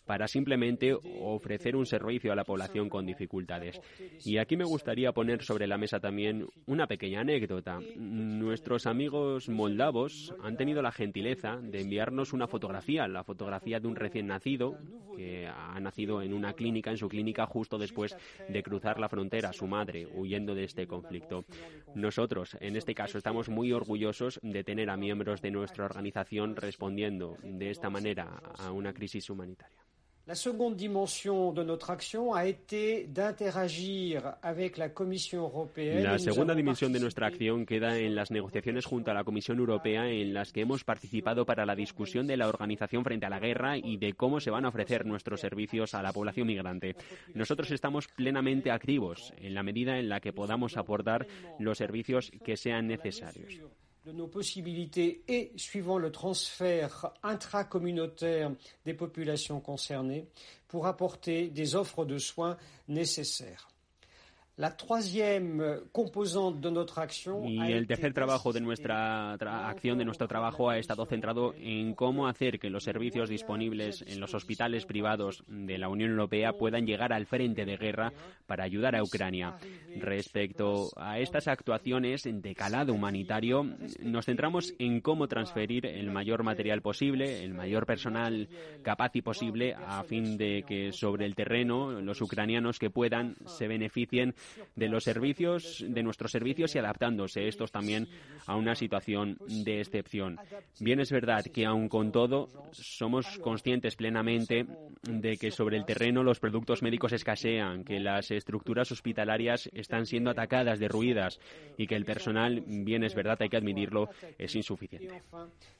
para simplemente ofrecer un servicio a la población con dificultades. Y aquí me gustaría poner sobre la mesa también una pequeña anécdota. Nuestros amigos moldavos han tenido la gentileza de enviarnos una fotografía, la fotografía de un recién nacido que ha nacido en una clínica, en su clínica, justo después de cruzar la frontera, su madre, huyendo de este conflicto. Nosotros, en este caso, estamos muy orgullosos de tener a miembros de nuestra organización respondiendo de esta manera a una crisis humanitaria. La segunda dimensión de nuestra acción ha été d'interagir avec la Comisión Europea. La segunda dimensión de nuestra acción queda en las negociaciones junto a la Comisión Europea en las que hemos participado para la discusión de la organización frente a la guerra y de cómo se van a ofrecer nuestros servicios a la población migrante. Nosotros estamos plenamente activos en la medida en la que podamos aportar los servicios que sean necesarios. Nos possibilités et suivant le transfert intracommunautaire des populations concernées pour apporter des offres de soins nécessaires. Y el tercer trabajo de nuestra acción, de nuestro trabajo, ha estado centrado en cómo hacer que los servicios disponibles en los hospitales privados de la Unión Europea puedan llegar al frente de guerra para ayudar a Ucrania. Respecto a estas actuaciones de calado humanitario, nos centramos en cómo transferir el mayor material posible, el mayor personal capaz y posible, a fin de que sobre el terreno los ucranianos que puedan se beneficien de los servicios, de nuestros servicios y adaptándose estos también a una situación de excepción. Bien es verdad que aun con todo somos conscientes plenamente de que sobre el terreno los productos médicos escasean, que las estructuras hospitalarias están siendo atacadas, derruidas y que el personal, bien es verdad, hay que admitirlo, es insuficiente.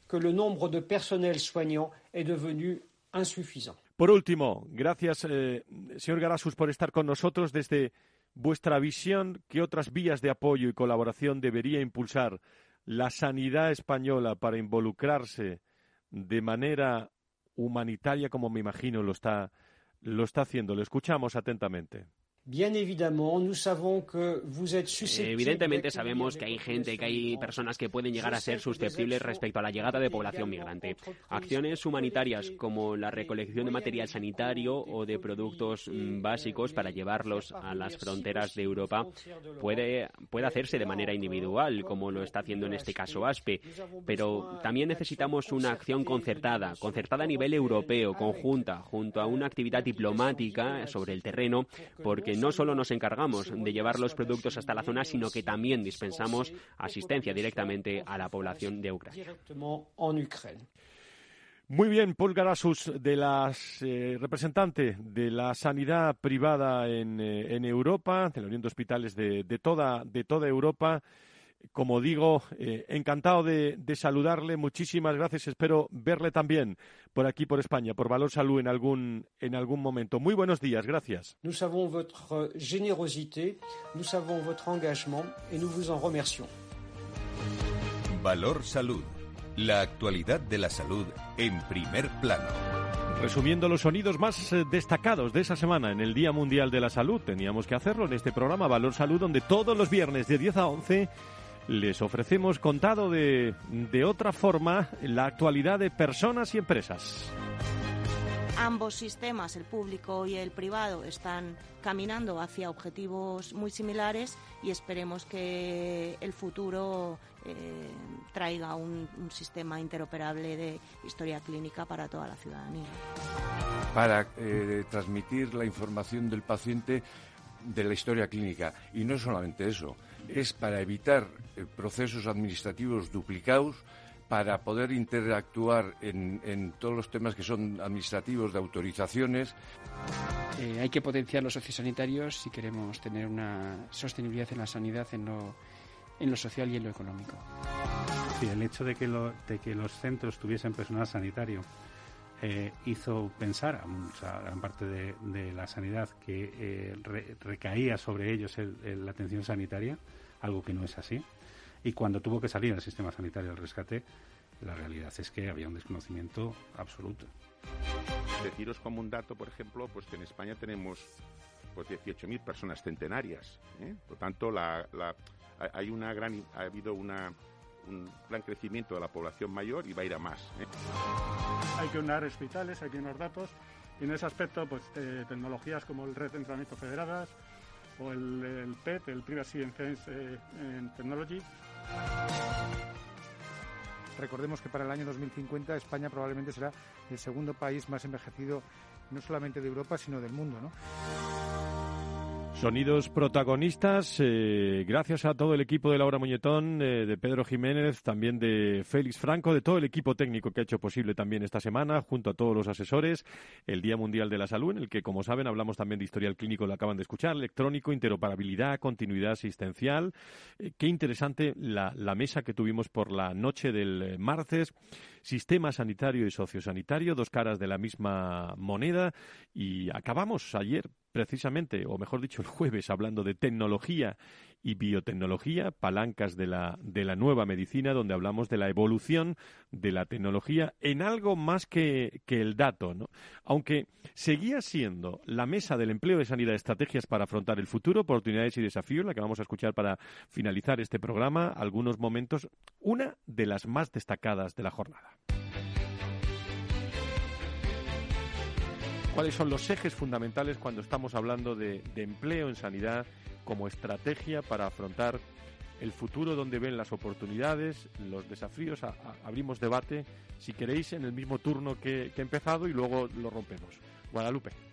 Que el número de personal soignant est devenu insuffisant. Por último, gracias, eh, señor Garasus, por estar con nosotros desde vuestra visión, ¿qué otras vías de apoyo y colaboración debería impulsar la sanidad española para involucrarse de manera humanitaria como me imagino lo está, lo está haciendo? Le escuchamos atentamente. Evidentemente sabemos que hay gente, que hay personas que pueden llegar a ser susceptibles respecto a la llegada de población migrante. Acciones humanitarias como la recolección de material sanitario o de productos mm, básicos para llevarlos a las fronteras de Europa puede, puede hacerse de manera individual, como lo está haciendo en este caso ASPE, pero también necesitamos una acción concertada, concertada a nivel europeo, conjunta, junto a una actividad diplomática sobre el terreno, porque no solo nos encargamos de llevar los productos hasta la zona, sino que también dispensamos asistencia directamente a la población de Ucrania. Muy bien, Paul Garasus, de las eh, representante de la sanidad privada en, eh, en, Europa, de la Unión de Hospitales de, de, toda, de toda Europa. Como digo, eh, encantado de, saludarle. Muchísimas gracias. Espero verle también por aquí, por España, por Valor Salud en algún, en algún momento. Muy buenos días. Gracias. Nous savons votre générosité, nous savons votre engagement et nous vous en remercions. Valor Salud. La actualidad de la salud en primer plano. Resumiendo los sonidos más eh, destacados de esa semana en el Día Mundial de la Salud, teníamos que hacerlo en este programa Valor Salud, donde todos los viernes de 10 a 11 les ofrecemos contado de, de otra forma la actualidad de personas y empresas. Ambos sistemas, el público y el privado, están caminando hacia objetivos muy similares y esperemos que el futuro eh, traiga un, un, sistema interoperable de historia clínica para toda la ciudadanía. Para eh, transmitir la información del paciente de la historia clínica. Y no solamente eso, es para evitar eh, procesos administrativos duplicados, para poder interactuar en, todos los temas que son administrativos, de autorizaciones. Eh, hay que potenciar los sociosanitarios si queremos tener una sostenibilidad en la sanidad, en lo, en lo social y en lo económico. Sí, el hecho de que, de que los centros tuviesen personal sanitario eh, hizo pensar a, gran parte de, la sanidad que eh, recaía sobre ellos la atención sanitaria, algo que no es así. Y cuando tuvo que salir el sistema sanitario al rescate, la realidad es que había un desconocimiento absoluto. Deciros como un dato, por ejemplo, pues que en España tenemos pues 18.000 personas centenarias. ¿eh? Por tanto, la, hay una gran, ha habido una, un gran crecimiento de la población mayor y va a ir a más. ¿eh? Hay que unar hospitales, hay que unar datos y en ese aspecto pues eh, tecnologías como el red de entrenamiento federadas o el, PET, el Privacy and eh, Technology. Recordemos que para el año 2050 España probablemente será el segundo país más envejecido no solamente de Europa, sino del mundo, ¿no? Sonidos protagonistas, eh, gracias a todo el equipo de Laura Muñetón, eh, de Pedro Jiménez, también de Félix Franco, de todo el equipo técnico que ha hecho posible también esta semana, junto a todos los asesores, el Día Mundial de la Salud, en el que, como saben, hablamos también de historial clínico, lo acaban de escuchar, electrónico, interoperabilidad, continuidad asistencial. Eh, qué interesante la, la, mesa que tuvimos por la noche del martes. Sistema sanitario y sociosanitario, dos caras de la misma moneda. Y acabamos ayer precisamente, o mejor dicho, el jueves, hablando de tecnología y biotecnología, palancas de la, de la nueva medicina, donde hablamos de la evolución de la tecnología en algo más que, que el dato. ¿no? Aunque seguía siendo la mesa del empleo de sanidad estrategias para afrontar el futuro, oportunidades y desafíos, la que vamos a escuchar para finalizar este programa, algunos momentos, una de las más destacadas de la jornada. cuáles son los ejes fundamentales cuando estamos hablando de, empleo en sanidad como estrategia para afrontar el futuro, donde ven las oportunidades, los desafíos. abrimos debate, si queréis, en el mismo turno que, que he empezado y luego lo rompemos. Guadalupe.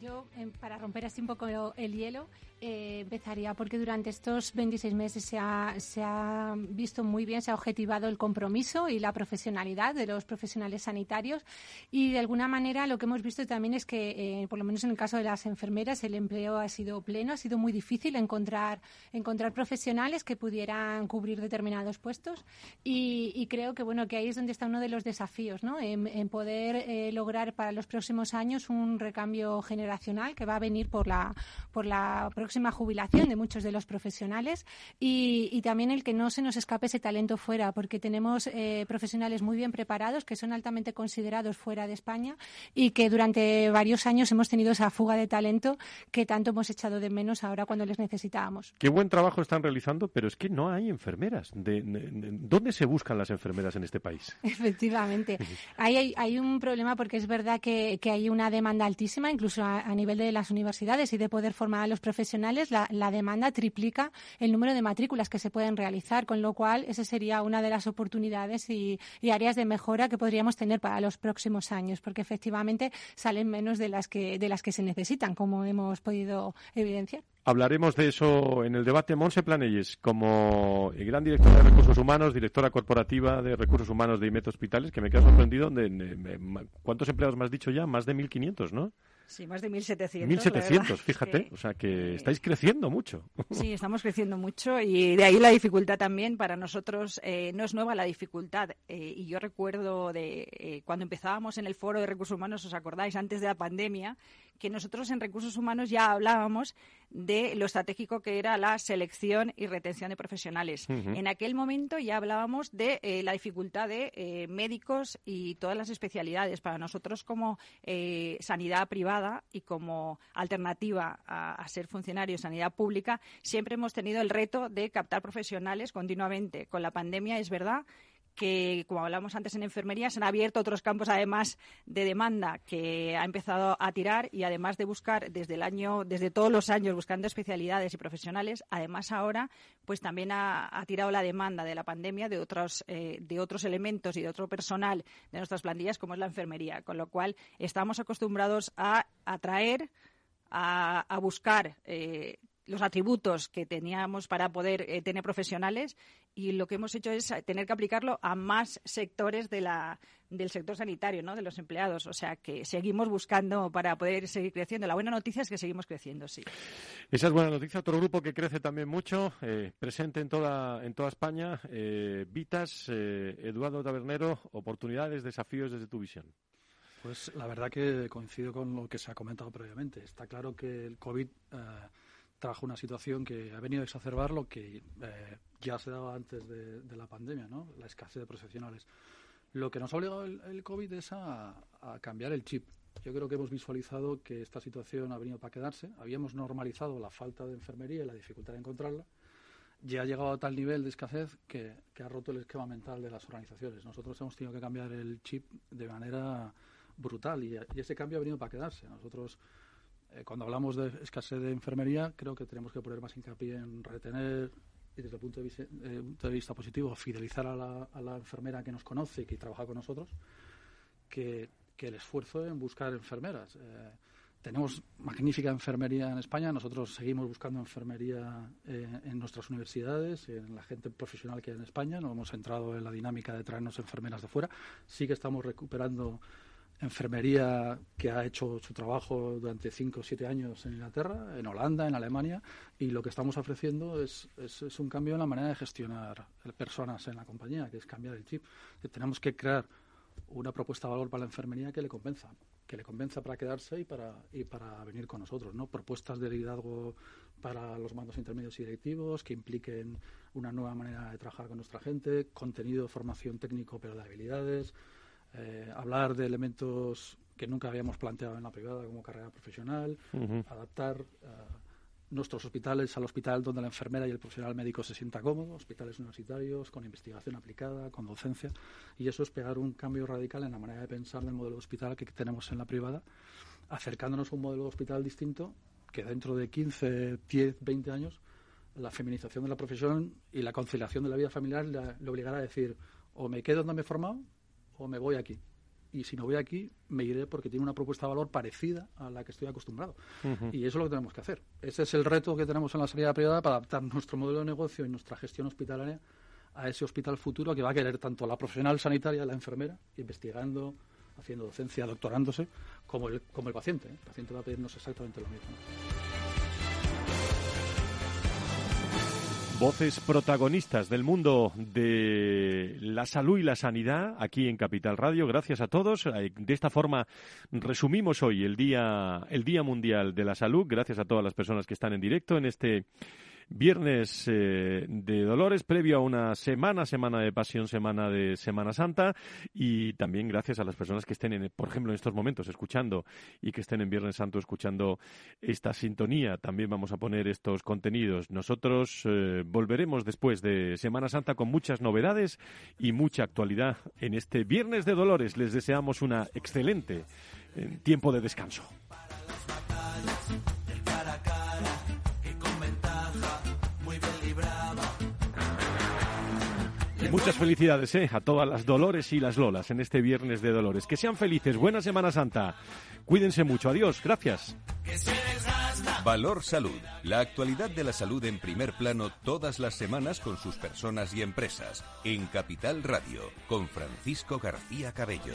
Yo, em, para romper así un poco el hielo, eh, empezaría porque durante estos 26 meses se ha, se ha visto muy bien, se ha objetivado el compromiso y la profesionalidad de los profesionales sanitarios y de alguna manera lo que hemos visto también es que, eh, por lo menos en el caso de las enfermeras, el empleo ha sido pleno, ha sido muy difícil encontrar, encontrar profesionales que pudieran cubrir determinados puestos y, creo que, bueno, que ahí es donde está uno de los desafíos, ¿no? En, poder eh, lograr para los próximos años un recambio generacional que va a venir por la, por la próxima jubilación de muchos de los profesionales y, también el que no se nos escape ese talento fuera, porque tenemos eh, profesionales muy bien preparados que son altamente considerados fuera de España y que durante varios años hemos tenido esa fuga de talento que tanto hemos echado de menos ahora cuando les necesitábamos. Qué buen trabajo están realizando, pero es que no hay enfermeras. De, ¿Dónde se buscan las enfermeras en este país? Efectivamente. hay, hay, un problema porque es verdad que, hay una demanda altísima, incluso a, nivel de las universidades y de poder formar a los profesionales la, demanda triplica el número de matrículas que se pueden realizar, con lo cual esa sería una de las oportunidades y, áreas de mejora que podríamos tener para los próximos años, porque efectivamente salen menos de las que, de las que se necesitan, como hemos podido evidenciar. Hablaremos de eso en el debate. Monse Planelles, como gran directora de recursos humanos, directora corporativa de recursos humanos de IMET Hospitales, que me queda sorprendido. De, ¿Cuántos empleados me has dicho ya? Más de 1.500, ¿no? Sí, más de 1.700. 1.700, fíjate. O sea que estáis creciendo mucho. Sí, estamos creciendo mucho y de ahí la dificultad también. Para nosotros eh, no es nueva la dificultad. Eh, y yo recuerdo de eh, cuando empezábamos en el foro de recursos humanos, ¿os acordáis? Antes de la pandemia, que nosotros en recursos humanos ya hablábamos de lo estratégico que era la selección y retención de profesionales. En aquel momento ya hablábamos de eh, la dificultad de eh, médicos y todas las especialidades. Para nosotros como eh, sanidad privada y como alternativa a, a, ser funcionario de sanidad pública, siempre hemos tenido el reto de captar profesionales continuamente. Con la pandemia es verdad que, como hablamos antes en enfermería, se han abierto otros campos además de demanda que ha empezado a tirar y además de buscar desde el año, desde todos los años buscando especialidades y profesionales, además ahora pues también ha, tirado la demanda de la pandemia de otros, eh, de otros elementos y de otro personal de nuestras plantillas como es la enfermería, con lo cual estamos acostumbrados a atraer, a, buscar eh, los atributos que teníamos para poder eh, tener profesionales y lo que hemos hecho es tener que aplicarlo a más sectores de la, del sector sanitario, ¿no? de los empleados. O sea que seguimos buscando para poder seguir creciendo. La buena noticia es que seguimos creciendo, sí. Esa es buena noticia. Otro grupo que crece también mucho, eh, presente en toda, en toda España, eh, Vitas, eh, Eduardo Tabernero, oportunidades, desafíos desde tu visión. Pues la verdad que coincido con lo que se ha comentado previamente. Está claro que el COVID trajo una situación que ha venido a exacerbar lo que ya se daba antes de, de la pandemia, ¿no? la escasez de profesionales. Lo que nos ha obligado el, COVID es a, cambiar el chip. Yo creo que hemos visualizado que esta situación ha venido para quedarse. Habíamos normalizado la falta de enfermería y la dificultad de encontrarla. Ya ha llegado a tal nivel de escasez que, ha roto el esquema mental de las organizaciones. Nosotros hemos tenido que cambiar el chip de manera brutal y, ese cambio ha venido para quedarse. Nosotros, eh, cuando hablamos de escasez de enfermería, creo que tenemos que poner más hincapié en retener y desde el punto eh, punto de vista, positivo, fidelizar a la, enfermera que nos conoce y que trabaja con nosotros, que, el esfuerzo en buscar enfermeras. Eh, tenemos magnífica enfermería en España, nosotros seguimos buscando enfermería eh, en nuestras universidades, en la gente profesional que hay en España, no hemos entrado en la dinámica de traernos enfermeras de fuera, sí que estamos recuperando enfermería que ha hecho su trabajo durante cinco o siete años en Inglaterra, en Holanda, en Alemania, y lo que estamos ofreciendo es, un cambio en la manera de gestionar personas en la compañía, que es cambiar el chip. tenemos que crear una propuesta de valor para la enfermería que le convenza, que le convenza para quedarse y para, y para venir con nosotros, ¿no? Propuestas de liderazgo para los mandos intermedios y directivos que impliquen una nueva manera de trabajar con nuestra gente, contenido formación técnico pero de habilidades, eh, hablar de elementos que nunca habíamos planteado en la privada como carrera profesional, adaptar eh, nuestros hospitales al hospital donde la enfermera y el profesional médico se sienta cómodo, hospitales universitarios con investigación aplicada, con docencia, y eso es pegar un cambio radical en la manera de pensar del modelo de hospital que tenemos en la privada, acercándonos a un modelo de hospital distinto que dentro de 15, 10, 20 años la feminización de la profesión y la conciliación de la vida familiar le obligará a decir o me quedo donde me he formado o me voy aquí. Y si no voy aquí, me iré porque tiene una propuesta de valor parecida a la que estoy acostumbrado. Y eso es lo que tenemos que hacer. Ese es el reto que tenemos en la sanidad privada para adaptar nuestro modelo de negocio y nuestra gestión hospitalaria a ese hospital futuro que va a querer tanto la profesional sanitaria, la enfermera, investigando, haciendo docencia, doctorándose, como el, como el paciente. El paciente va a pedirnos exactamente lo mismo. Voces protagonistas del mundo de la salud y la sanidad aquí en Capital Radio. Gracias a todos. Eh, de esta forma resumimos hoy el día, el Día Mundial de la Salud. Gracias a todas las personas que están en directo en este viernes eh, de Dolores, previo a una semana, semana de Pasión, semana de Semana Santa, y también gracias a las personas que estén, en, por ejemplo, en estos momentos escuchando y que estén en Viernes Santo escuchando esta sintonía. También vamos a poner estos contenidos. Nosotros eh, volveremos después de Semana Santa con muchas novedades y mucha actualidad en este Viernes de Dolores. Les deseamos una excelente eh, tiempo de descanso. Muchas felicidades ¿eh? a todas las Dolores y las Lolas en este viernes de Dolores. Que sean felices, buena Semana Santa. Cuídense mucho, adiós, gracias. Valor Salud, la actualidad de la salud en primer plano todas las semanas con sus personas y empresas. En Capital Radio, con Francisco García Cabello.